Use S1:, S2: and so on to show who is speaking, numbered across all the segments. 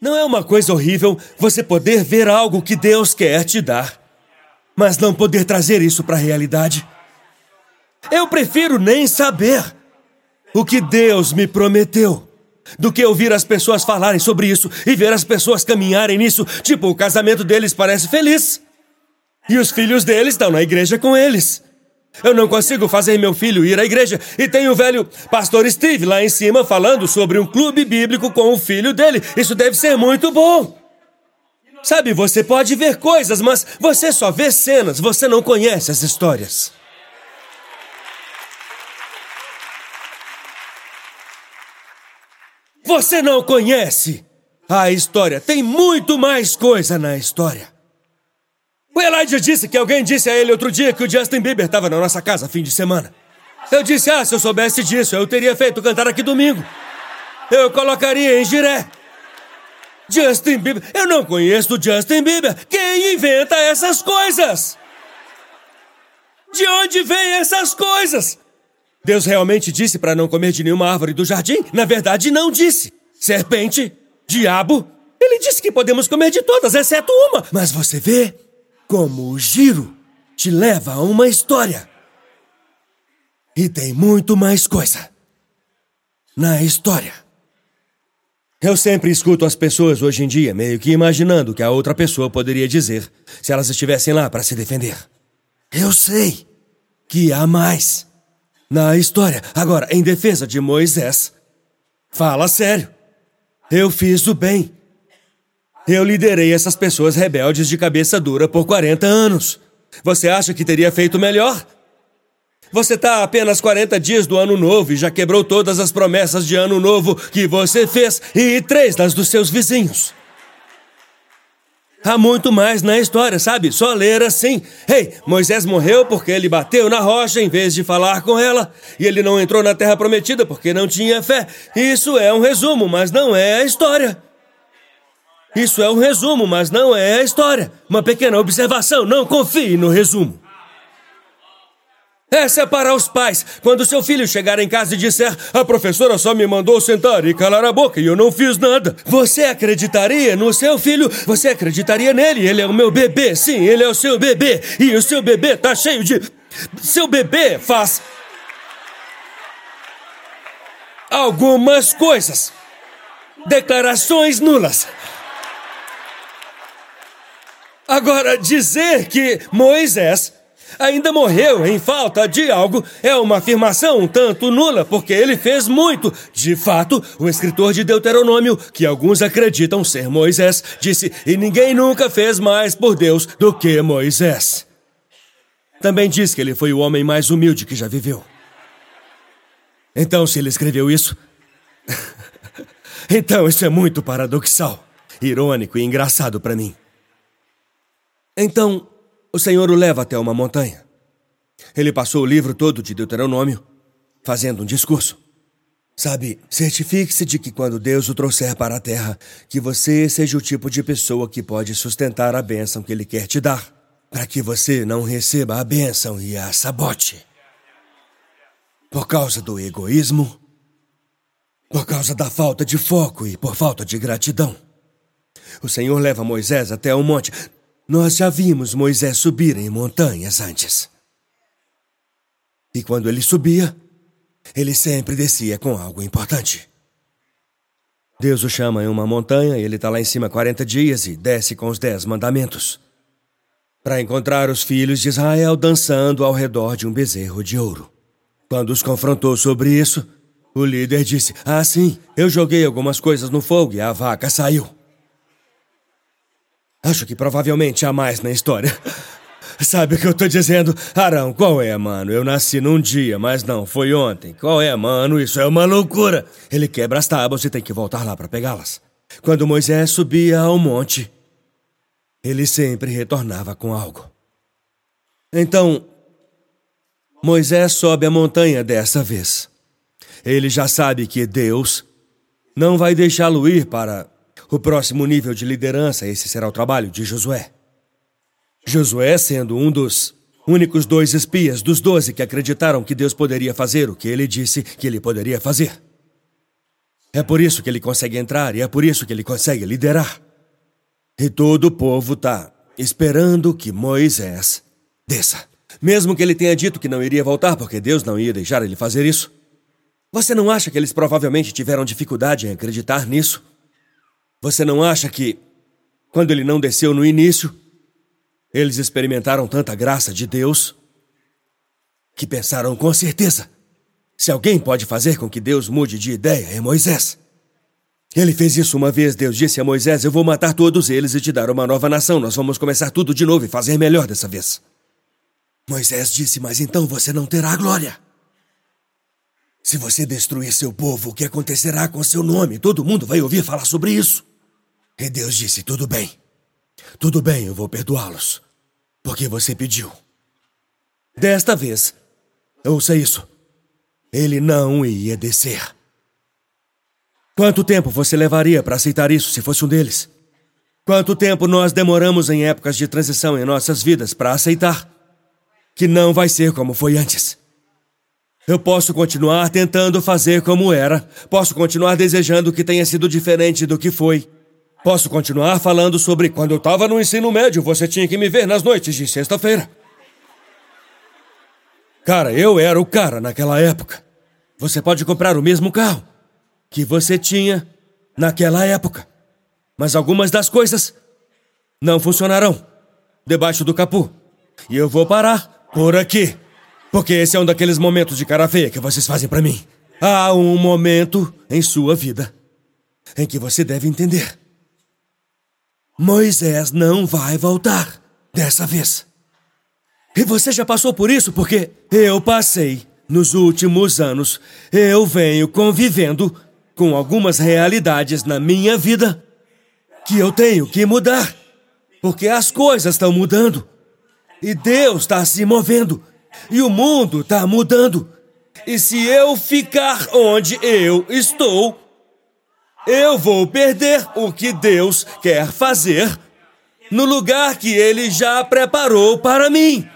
S1: Não é uma coisa horrível você poder ver algo que Deus quer te dar, mas não poder trazer isso para a realidade? Eu prefiro nem saber o que Deus me prometeu do que ouvir as pessoas falarem sobre isso e ver as pessoas caminharem nisso. Tipo, o casamento deles parece feliz. E os filhos deles estão na igreja com eles. Eu não consigo fazer meu filho ir à igreja. E tem o velho pastor Steve lá em cima falando sobre um clube bíblico com o filho dele. Isso deve ser muito bom. Sabe, você pode ver coisas, mas você só vê cenas, você não conhece as histórias. Você não conhece a história. Tem muito mais coisa na história. O Elijah disse que alguém disse a ele outro dia que o Justin Bieber estava na nossa casa fim de semana. Eu disse, ah, se eu soubesse disso, eu teria feito cantar aqui domingo. Eu colocaria em giré. Justin Bieber. Eu não conheço o Justin Bieber. Quem inventa essas coisas? De onde vêm essas coisas? Deus realmente disse para não comer de nenhuma árvore do jardim? Na verdade, não disse. Serpente, diabo, ele disse que podemos comer de todas, exceto uma. Mas você vê, como o giro te leva a uma história. E tem muito mais coisa na história. Eu sempre escuto as pessoas hoje em dia meio que imaginando o que a outra pessoa poderia dizer se elas estivessem lá para se defender. Eu sei que há mais na história. Agora, em defesa de Moisés, fala sério. Eu fiz o bem eu liderei essas pessoas rebeldes de cabeça dura por 40 anos. Você acha que teria feito melhor? Você está apenas 40 dias do ano novo e já quebrou todas as promessas de ano novo que você fez e três das dos seus vizinhos. Há muito mais na história, sabe? Só ler assim. Ei, Moisés morreu porque ele bateu na rocha em vez de falar com ela. E ele não entrou na terra prometida porque não tinha fé. Isso é um resumo, mas não é a história. Isso é um resumo, mas não é a história. Uma pequena observação, não confie no resumo. Essa é para os pais. Quando seu filho chegar em casa e disser: A professora só me mandou sentar e calar a boca e eu não fiz nada. Você acreditaria no seu filho? Você acreditaria nele? Ele é o meu bebê. Sim, ele é o seu bebê. E o seu bebê tá cheio de. Seu bebê faz. Algumas coisas. Declarações nulas. Agora, dizer que Moisés ainda morreu em falta de algo é uma afirmação um tanto nula, porque ele fez muito. De fato, o escritor de Deuteronômio, que alguns acreditam ser Moisés, disse: E ninguém nunca fez mais por Deus do que Moisés. Também diz que ele foi o homem mais humilde que já viveu. Então, se ele escreveu isso. então, isso é muito paradoxal, irônico e engraçado para mim. Então, o Senhor o leva até uma montanha. Ele passou o livro todo de Deuteronômio, fazendo um discurso. Sabe, certifique-se de que quando Deus o trouxer para a terra, que você seja o tipo de pessoa que pode sustentar a bênção que Ele quer te dar, para que você não receba a bênção e a sabote. Por causa do egoísmo, por causa da falta de foco e por falta de gratidão. O Senhor leva Moisés até o monte. Nós já vimos Moisés subir em montanhas antes. E quando ele subia, ele sempre descia com algo importante. Deus o chama em uma montanha, ele está lá em cima 40 dias e desce com os dez mandamentos. Para encontrar os filhos de Israel dançando ao redor de um bezerro de ouro. Quando os confrontou sobre isso, o líder disse: Ah, sim, eu joguei algumas coisas no fogo e a vaca saiu. Acho que provavelmente há mais na história. Sabe o que eu tô dizendo? Arão, qual é, mano? Eu nasci num dia, mas não, foi ontem. Qual é, mano? Isso é uma loucura. Ele quebra as tábuas e tem que voltar lá para pegá-las. Quando Moisés subia ao monte, ele sempre retornava com algo. Então, Moisés sobe a montanha dessa vez. Ele já sabe que Deus não vai deixá-lo ir para o próximo nível de liderança, esse será o trabalho de Josué. Josué sendo um dos únicos dois espias dos doze que acreditaram que Deus poderia fazer o que ele disse que ele poderia fazer. É por isso que ele consegue entrar e é por isso que ele consegue liderar. E todo o povo está esperando que Moisés desça. Mesmo que ele tenha dito que não iria voltar porque Deus não ia deixar ele fazer isso. Você não acha que eles provavelmente tiveram dificuldade em acreditar nisso? Você não acha que, quando ele não desceu no início, eles experimentaram tanta graça de Deus que pensaram com certeza se alguém pode fazer com que Deus mude de ideia, é Moisés. Ele fez isso uma vez. Deus disse a Moisés: Eu vou matar todos eles e te dar uma nova nação. Nós vamos começar tudo de novo e fazer melhor dessa vez. Moisés disse: Mas então você não terá glória. Se você destruir seu povo, o que acontecerá com seu nome? Todo mundo vai ouvir falar sobre isso. E Deus disse: Tudo bem. Tudo bem, eu vou perdoá-los. Porque você pediu. Desta vez, ouça isso. Ele não ia descer. Quanto tempo você levaria para aceitar isso se fosse um deles? Quanto tempo nós demoramos em épocas de transição em nossas vidas para aceitar que não vai ser como foi antes? Eu posso continuar tentando fazer como era, posso continuar desejando que tenha sido diferente do que foi. Posso continuar falando sobre quando eu estava no ensino médio, você tinha que me ver nas noites de sexta-feira. Cara, eu era o cara naquela época. Você pode comprar o mesmo carro que você tinha naquela época. Mas algumas das coisas não funcionarão debaixo do capô. E eu vou parar por aqui. Porque esse é um daqueles momentos de cara feia que vocês fazem para mim. Há um momento em sua vida em que você deve entender. Moisés não vai voltar dessa vez. E você já passou por isso porque eu passei. Nos últimos anos, eu venho convivendo com algumas realidades na minha vida que eu tenho que mudar. Porque as coisas estão mudando. E Deus está se movendo. E o mundo está mudando. E se eu ficar onde eu estou, eu vou perder o que Deus quer fazer no lugar que Ele já preparou para mim.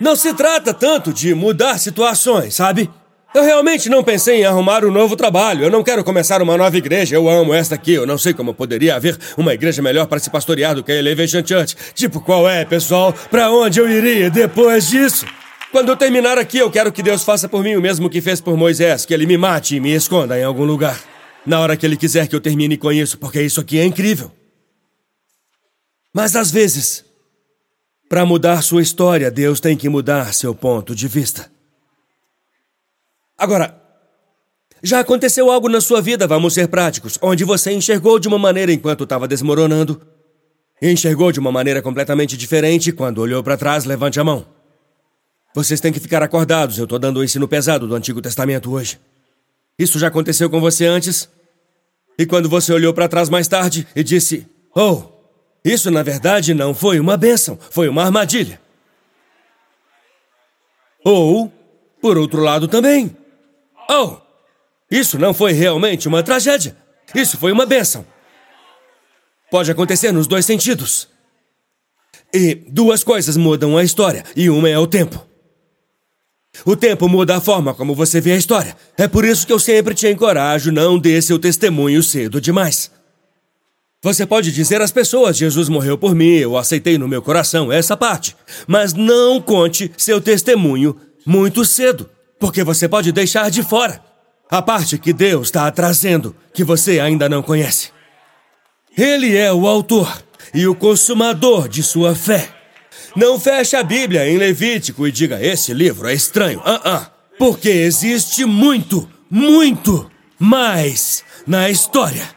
S1: Não se trata tanto de mudar situações, sabe? Eu realmente não pensei em arrumar um novo trabalho. Eu não quero começar uma nova igreja. Eu amo esta aqui. Eu não sei como poderia haver uma igreja melhor para se pastorear do que a Elevation Church. Tipo, qual é, pessoal? Para onde eu iria depois disso? Quando eu terminar aqui, eu quero que Deus faça por mim o mesmo que fez por Moisés, que ele me mate e me esconda em algum lugar. Na hora que ele quiser que eu termine com isso, porque isso aqui é incrível. Mas às vezes, para mudar sua história, Deus tem que mudar seu ponto de vista. Agora, já aconteceu algo na sua vida, vamos ser práticos, onde você enxergou de uma maneira enquanto estava desmoronando, enxergou de uma maneira completamente diferente quando olhou para trás, levante a mão. Vocês têm que ficar acordados, eu estou dando o ensino pesado do Antigo Testamento hoje. Isso já aconteceu com você antes? E quando você olhou para trás mais tarde e disse: Oh, isso, na verdade, não foi uma bênção, foi uma armadilha. Ou, por outro lado também. Oh, isso não foi realmente uma tragédia. Isso foi uma bênção. Pode acontecer nos dois sentidos. E duas coisas mudam a história, e uma é o tempo. O tempo muda a forma como você vê a história. É por isso que eu sempre te encorajo, não dê seu testemunho cedo demais. Você pode dizer às pessoas: Jesus morreu por mim, eu aceitei no meu coração essa parte. Mas não conte seu testemunho muito cedo, porque você pode deixar de fora a parte que Deus está trazendo, que você ainda não conhece. Ele é o autor e o consumador de sua fé. Não feche a Bíblia em Levítico e diga: esse livro é estranho. Uh -uh. Porque existe muito, muito mais na história.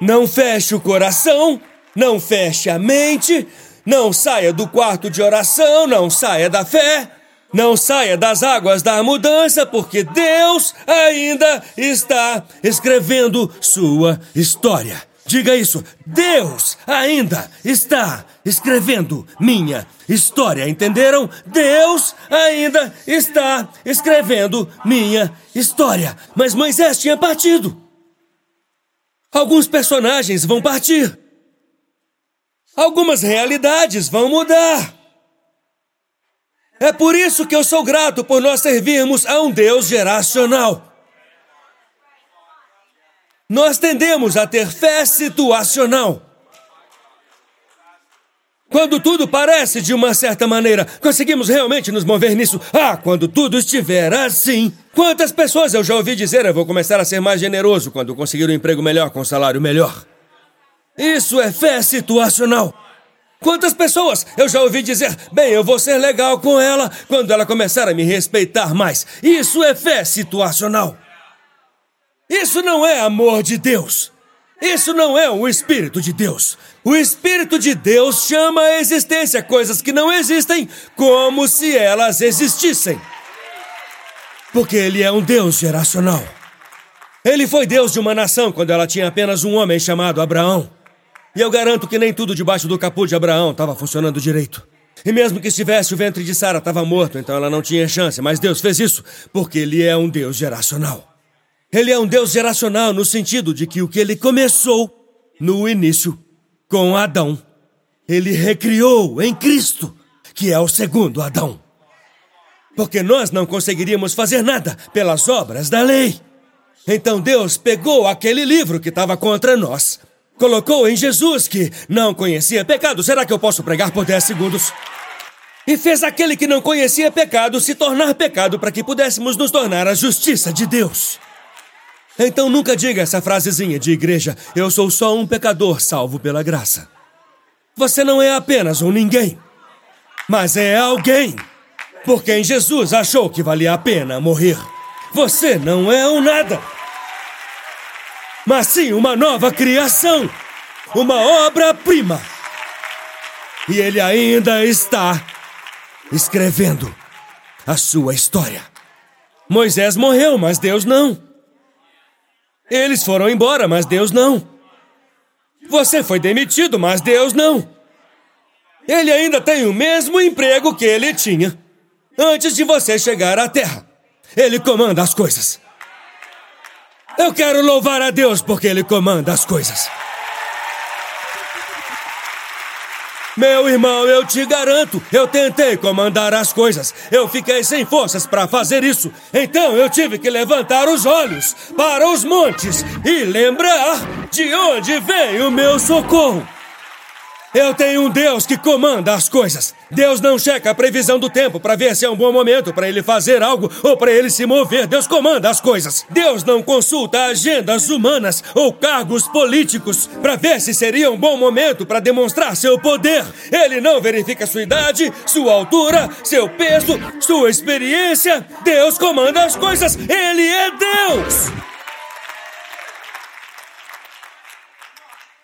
S1: Não feche o coração, não feche a mente, não saia do quarto de oração, não saia da fé, não saia das águas da mudança, porque Deus ainda está escrevendo sua história. Diga isso. Deus ainda está escrevendo minha história. Entenderam? Deus ainda está escrevendo minha história. Mas Moisés tinha partido. Alguns personagens vão partir. Algumas realidades vão mudar. É por isso que eu sou grato por nós servirmos a um Deus geracional. Nós tendemos a ter fé situacional. Quando tudo parece de uma certa maneira, conseguimos realmente nos mover nisso. Ah, quando tudo estiver assim. Quantas pessoas eu já ouvi dizer eu vou começar a ser mais generoso quando conseguir um emprego melhor com um salário melhor? Isso é fé situacional. Quantas pessoas eu já ouvi dizer, bem, eu vou ser legal com ela quando ela começar a me respeitar mais? Isso é fé situacional. Isso não é amor de Deus. Isso não é o Espírito de Deus. O Espírito de Deus chama à existência coisas que não existem como se elas existissem. Porque Ele é um Deus geracional. Ele foi Deus de uma nação quando ela tinha apenas um homem chamado Abraão. E eu garanto que nem tudo debaixo do capuz de Abraão estava funcionando direito. E mesmo que estivesse, o ventre de Sara estava morto, então ela não tinha chance. Mas Deus fez isso porque Ele é um Deus geracional. Ele é um Deus geracional no sentido de que o que ele começou no início com Adão, ele recriou em Cristo, que é o segundo Adão. Porque nós não conseguiríamos fazer nada pelas obras da lei. Então Deus pegou aquele livro que estava contra nós, colocou em Jesus, que não conhecia pecado. Será que eu posso pregar por 10 segundos? E fez aquele que não conhecia pecado se tornar pecado para que pudéssemos nos tornar a justiça de Deus. Então nunca diga essa frasezinha de igreja: eu sou só um pecador salvo pela graça. Você não é apenas um ninguém, mas é alguém por quem Jesus achou que valia a pena morrer. Você não é um nada, mas sim uma nova criação, uma obra-prima. E ele ainda está escrevendo a sua história. Moisés morreu, mas Deus não. Eles foram embora, mas Deus não. Você foi demitido, mas Deus não. Ele ainda tem o mesmo emprego que ele tinha antes de você chegar à Terra. Ele comanda as coisas. Eu quero louvar a Deus porque ele comanda as coisas. Meu irmão, eu te garanto, eu tentei comandar as coisas. Eu fiquei sem forças para fazer isso. Então eu tive que levantar os olhos para os montes e lembrar de onde vem o meu socorro. Eu tenho um Deus que comanda as coisas. Deus não checa a previsão do tempo para ver se é um bom momento para ele fazer algo ou para ele se mover. Deus comanda as coisas. Deus não consulta agendas humanas ou cargos políticos para ver se seria um bom momento para demonstrar seu poder. Ele não verifica sua idade, sua altura, seu peso, sua experiência. Deus comanda as coisas. Ele é Deus.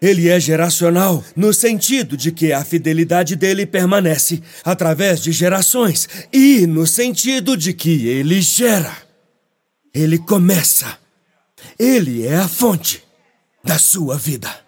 S1: Ele é geracional, no sentido de que a fidelidade dele permanece através de gerações, e no sentido de que ele gera. Ele começa. Ele é a fonte da sua vida.